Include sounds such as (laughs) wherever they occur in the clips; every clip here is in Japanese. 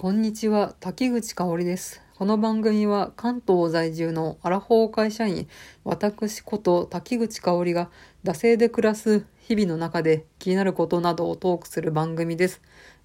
こんにちは、滝口香織です。この番組は関東在住のアラフォー会社員、私こと滝口香織が惰性で暮らす日々の中で気になることなどをトークする番組です。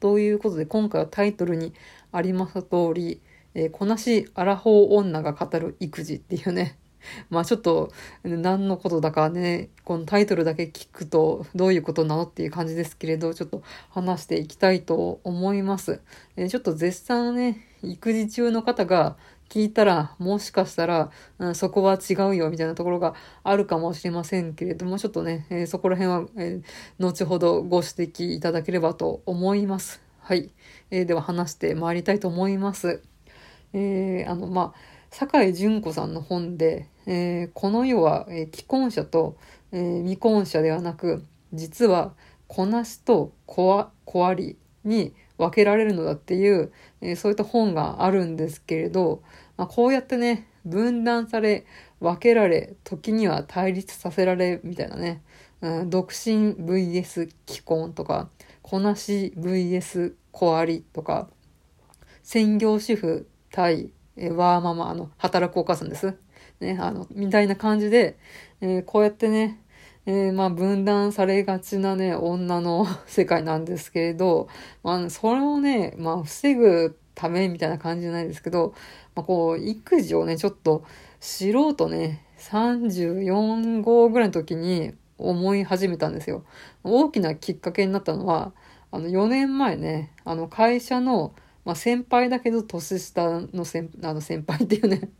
ということで今回はタイトルにあります通り、えーこなしアラフォー女が語る育児っていうね、(laughs) まあちょっと何のことだかね、このタイトルだけ聞くとどういうことなのっていう感じですけれど、ちょっと話していきたいと思います。えちょっと絶賛ね、育児中の方が聞いたら、もしかしたら、うんそこは違うよみたいなところがあるかもしれませんけれども、ちょっとね、えーそこら辺は、えー後ほどご指摘いただければと思います。はい。えーでは話してまいりたいと思います。えあの、まあ、酒井純子さんの本で、えーこの世は、えー既婚者と、えー未婚者ではなく、実は、子なしと子あ子ありに分けられるのだっていう、えーそういった本があるんですけれど、まあ、こうやってね、分断され、分けられ、時には対立させられ、みたいなね、うん、独身 VS 既婚とか、子なし VS 子ありとか、専業主婦対、ワーママ、の、働くお母さんです。ね、あの、みたいな感じで、えーこうやってね、えーまあ分断されがちなね、女の (laughs) 世界なんですけれど、まあ、それをね、まあ、防ぐためみたいな感じじゃないですけど、まあ、こう、育児をね、ちょっと、素人ね、34号ぐらいの時に思い始めたんですよ。大きなきっかけになったのは、あの、4年前ね、あの、会社の、まあ、先輩だけど年下の先あの先輩っていうね、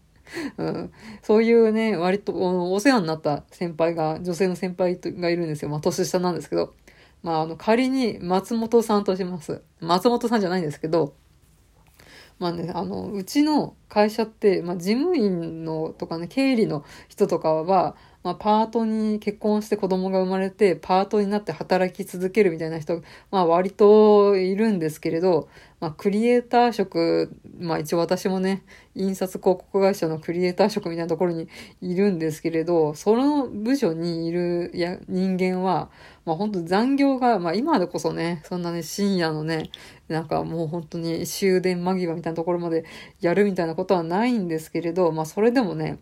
うん、そういうね、割とお世話になった先輩が、女性の先輩がいるんですよ。まあ、年下なんですけど。まあ、あの、仮に松本さんとします。松本さんじゃないんですけど、まあね、あの、うちの会社って、まあ、事務員のとかね、経理の人とかは、まあ、パートに結婚して子供が生まれて、パートになって働き続けるみたいな人、まあ、割といるんですけれど、まあ、クリエイター職、まあ、一応私もね、印刷広告会社のクリエイター職みたいなところにいるんですけれど、その部署にいるや人間は、まあ本当残業が、まあ今でこそね、そんなね、深夜のね、なんかもう本当に終電間際みたいなところまでやるみたいなことはないんですけれど、まあそれでもね、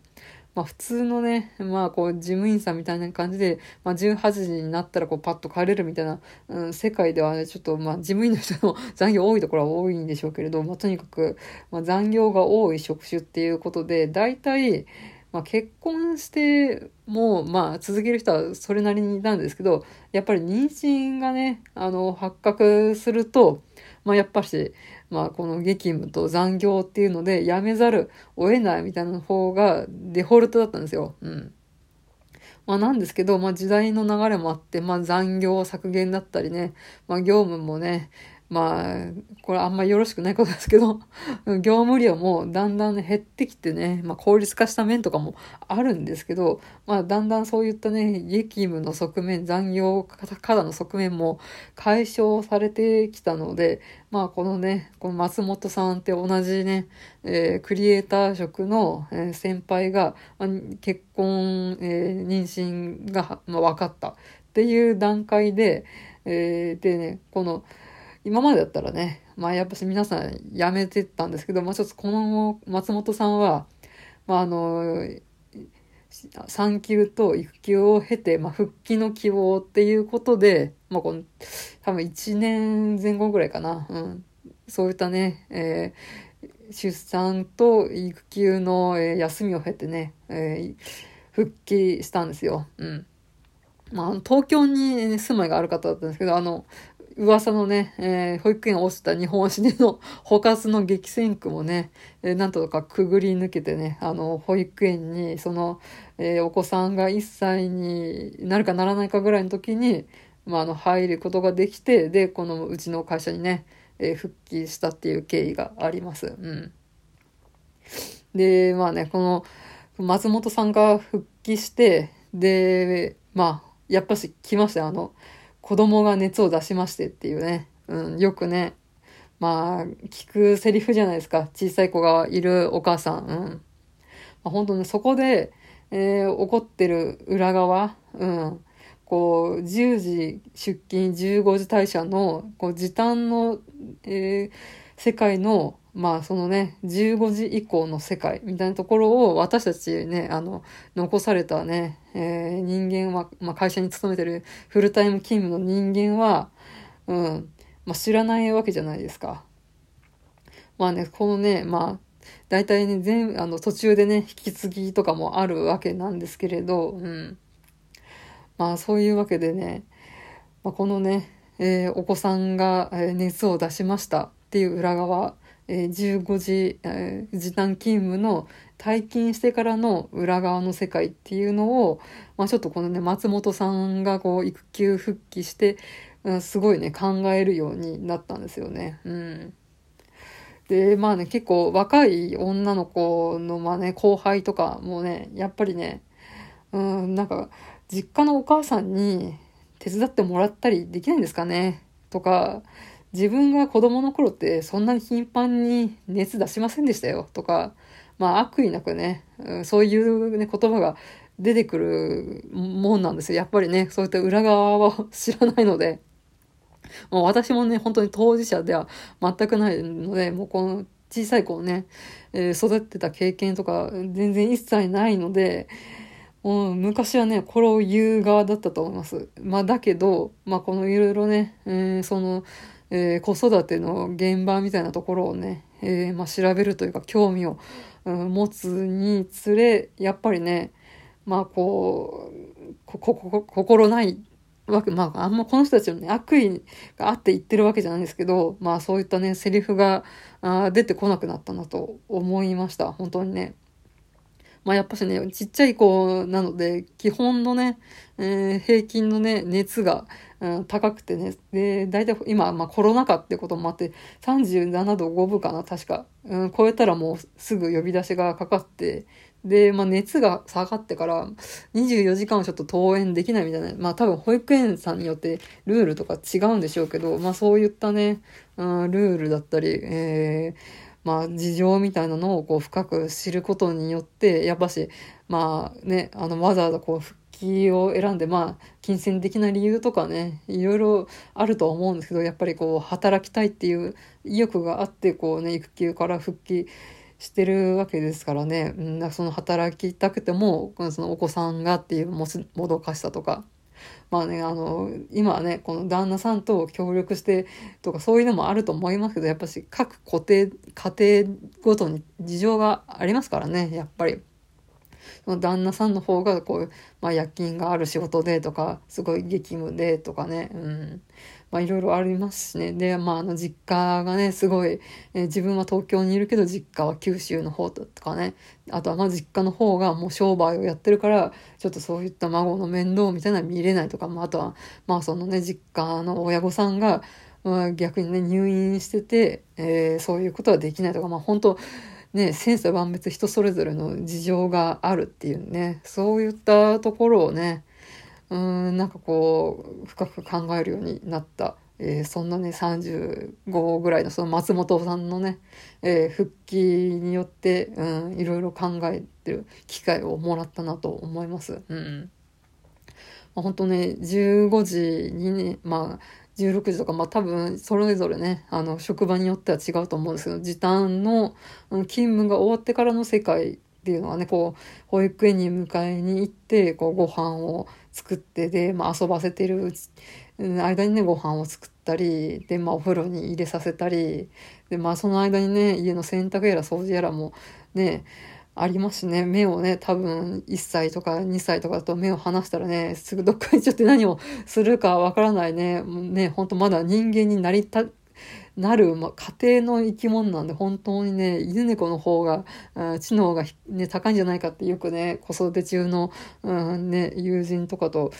まあ普通のね、まあこう事務員さんみたいな感じで、まあ18時になったらこうパッと帰れるみたいな、うん、世界ではね、ちょっとまあ事務員の人の (laughs) 残業多いところは多いんでしょうけれど、まあとにかく、まあ残業が多い職種っていうことで、大体、まあ、結婚しても、まあ、続ける人はそれなりにいたんですけど、やっぱり妊娠がね、あの、発覚すると、まあ、やっぱし、まあ、この激務と残業っていうので、辞めざるを得ないみたいな方がデフォルトだったんですよ。うん。まあなんですけど、まあ時代の流れもあって、まあ残業削減だったりね、まあ業務もね、まあ、これあんまよろしくないことですけど、(laughs) 業務量もだんだん減ってきてね、まあ効率化した面とかもあるんですけど、まあだんだんそういったね、激務の側面、残業過多の側面も解消されてきたので、まあこのね、この松本さんって同じね、えークリエイター職の、え先輩が、まあ結婚、えー妊娠が、まあ、分かったっていう段階で、えーでね、この、今までだったらね、まあやっぱし皆さん辞めてたんですけど、まあちょっとこの松本さんは、まああの、産休と育休を経て、まあ復帰の希望っていうことで、まあこの、多分1年前後ぐらいかな、うん。そういったね、えー出産と育休の、えー休みを経てね、えー復帰したんですよ。うん。まあ、東京に、ね、住まいがある方だったんですけど、あの、噂のね、えー保育園を落ちた日本史での (laughs) 補活の激戦区もね、えーなんとかくぐり抜けてね、あの、保育園に、その、えーお子さんが1歳になるかならないかぐらいの時に、まあ、あの、入ることができて、で、このうちの会社にね、えー復帰したっていう経緯があります。うん。で、まあね、この、松本さんが復帰して、で、まあ、やっぱし来ました。あの、子供が熱を出しましてっていうね。うん、よくね、まあ、聞くセリフじゃないですか。小さい子がいるお母さん。うん。まあ、本当ね、そこで、えー怒ってる裏側、うん。こう、10時出勤、15時退社の、こう、時短の、えー世界のまあそのね、15時以降の世界みたいなところを私たちね、あの、残されたね、えー、人間は、まあ会社に勤めてるフルタイム勤務の人間は、うん、まあ知らないわけじゃないですか。まあね、このね、まあ、大体ね、全、あの、途中でね、引き継ぎとかもあるわけなんですけれど、うん。まあそういうわけでね、まあ、このね、えー、お子さんが熱を出しましたっていう裏側、えー、15時、時短勤務の退勤してからの裏側の世界っていうのを、まあ、ちょっとこのね、松本さんがこう、育休復帰して、すごいね、考えるようになったんですよね。うん。で、まあね、結構若い女の子の、まあね、後輩とかもね、やっぱりね、うん、なんか、実家のお母さんに手伝ってもらったりできないんですかねとか、自分が子供の頃ってそんなに頻繁に熱出しませんでしたよとか、まあ悪意なくね、そういうね、言葉が出てくるもんなんですよ。やっぱりね、そういった裏側は知らないので、もう私もね、本当に当事者では全くないので、もうこの小さい子をね、えー、育ってた経験とか全然一切ないので、う、昔はね、これを言う側だったと思います。まあだけど、まあこのいろいろね、えー、その、えー、子育ての現場みたいなところをね、えー、まあ、調べるというか興味を、うん、持つにつれやっぱりねまあこう心ないわけまああんまこの人たちのね悪意があって言ってるわけじゃないんですけどまあそういったねセリフがあ出てこなくなったなと思いました本当にね。まあやっぱしね、ちっちゃい子なので、基本のね、えー、平均のね、熱が、うん、高くてね、で、大体今、まあコロナ禍ってこともあって、37度5分かな、確か。うん、超えたらもうすぐ呼び出しがかかって、で、まあ熱が下がってから24時間はちょっと登園できないみたいな、まあ多分保育園さんによってルールとか違うんでしょうけど、まあそういったね、うん、ルールだったり、えーまあ、事情みたいなのをこう深く知ることによって、やっぱし、まあね、あの、わざわざこう復帰を選んで、まあ、金銭的な理由とかね、いろいろあるとは思うんですけど、やっぱりこう、働きたいっていう意欲があって、こうね、育休から復帰してるわけですからね、うん、その働きたくても、そのお子さんがっていうもどかしさとか、まあね、あの、今はね、この旦那さんと協力してとかそういうのもあると思いますけど、やっぱし各固定、家庭ごとに事情がありますからね、やっぱり。その旦那さんの方がこう、まあ夜勤がある仕事でとか、すごい激務でとかね、うん。まあいろいろありますしね。で、まああの実家がね、すごい、えー、自分は東京にいるけど実家は九州の方とかね。あとはまあ実家の方がもう商売をやってるから、ちょっとそういった孫の面倒みたいなの見れないとか、まああとは、まあそのね、実家の親御さんが、まあ、逆にね、入院してて、えー、そういうことはできないとか、まあ本当ね、千差万別人それぞれの事情があるっていうね、そういったところをね、うん、なんかこう、深く考えるようになった。えー、そんなね、35ぐらいのその松本さんのね、えー、復帰によって、うん、いろいろ考えてる機会をもらったなと思います。うん。まあ、本当ね、15時にね、まあ、16時とか、まあ多分それぞれね、あの、職場によっては違うと思うんですけど、時短の勤務が終わってからの世界っていうのはね、こう、保育園に迎えに行って、こう、ご飯を作ってで、まあ、遊ばせてる間にねご飯を作ったりで、まあ、お風呂に入れさせたりで、まあ、その間にね家の洗濯やら掃除やらもねありますしね。目をね多分1歳とか2歳とかだと目を離したらねすぐどっか行っちゃって何をするかわからないね。ねほんとまだ人間になりたなる、ま、家庭の生き物なんで、本当にね、犬猫の方が、知能が、ね、高いんじゃないかってよくね、子育て中の、うん、ね、友人とかと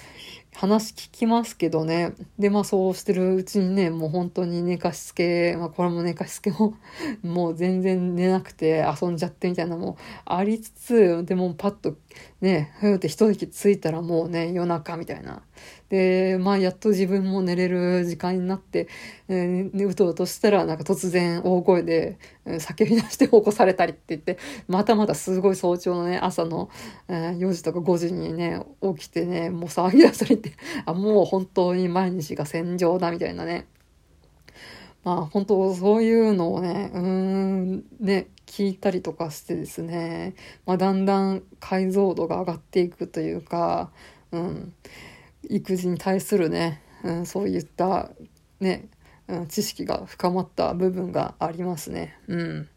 話聞きますけどね。で、まあそうしてるうちにね、もう本当に寝かしつけ、まあこれも寝かしつけも (laughs) もう全然寝なくて遊んじゃってみたいなのもありつつ、でもパッとね、ふーって一息ついたらもうね、夜中みたいな。で、まあ、やっと自分も寝れる時間になって、えー、うとうとしたら、なんか突然大声で、叫び出して起こされたりって言って、またまたすごい早朝のね、朝の、えー、4時とか5時にね、起きてね、もう騒ぎ出されて、あ、もう本当に毎日が戦場だみたいなね。まあ本当そういうのをね、うーん、ね、聞いたりとかしてですね、まあだんだん解像度が上がっていくというか、うん、育児に対するね、うん、そういったね、うん、知識が深まった部分がありますね。うん。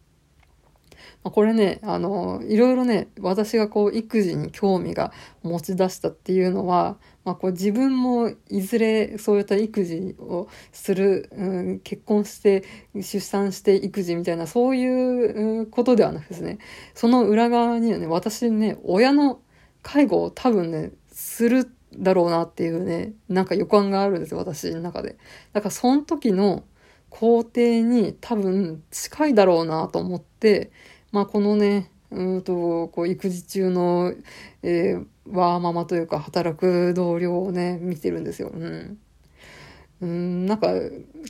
まあ、これね、あの、いろいろね、私がこう、育児に興味が持ち出したっていうのは、まあ、こう自分もいずれそういった育児をする、うん、結婚して出産して育児みたいなそういうことではなくですね、その裏側にはね、私ね、親の介護を多分ね、するだろうなっていうね、なんか予感があるんですよ、私の中で。だからその時の工程に多分近いだろうなと思って、まあこのね、うんと、こう育児中の、えー、ワーママというか働く同僚をね、見てるんですよ。うん。うん、なんか、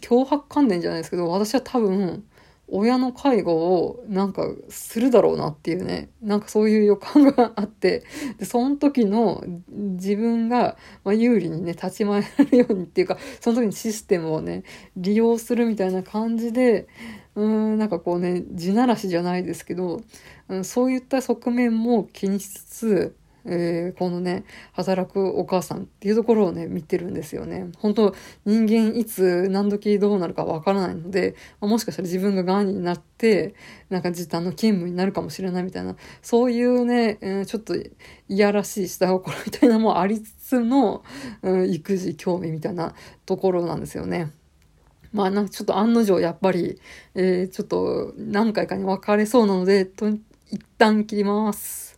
脅迫観念じゃないですけど、私は多分、親の介護をなんかするだろうなっていうね、なんかそういう予感があって、で、その時の自分が、ま有利にね、立ち回れるようにっていうか、その時にシステムをね、利用するみたいな感じで、うん、なんかこうね、地ならしじゃないですけど、うん、そういった側面も気にしつつ、えー、このね、働くお母さんっていうところをね、見てるんですよね。本当人間いつ何時どうなるかわからないので、もしかしたら自分が癌になって、なんか時短の勤務になるかもしれないみたいな、そういうね、えー、ちょっといやらしい下心みたいなのもありつつの、うん、育児興味みたいなところなんですよね。まあなんかちょっと案の定やっぱり、えー、ちょっと何回かに分かれそうなので、と一旦切ります。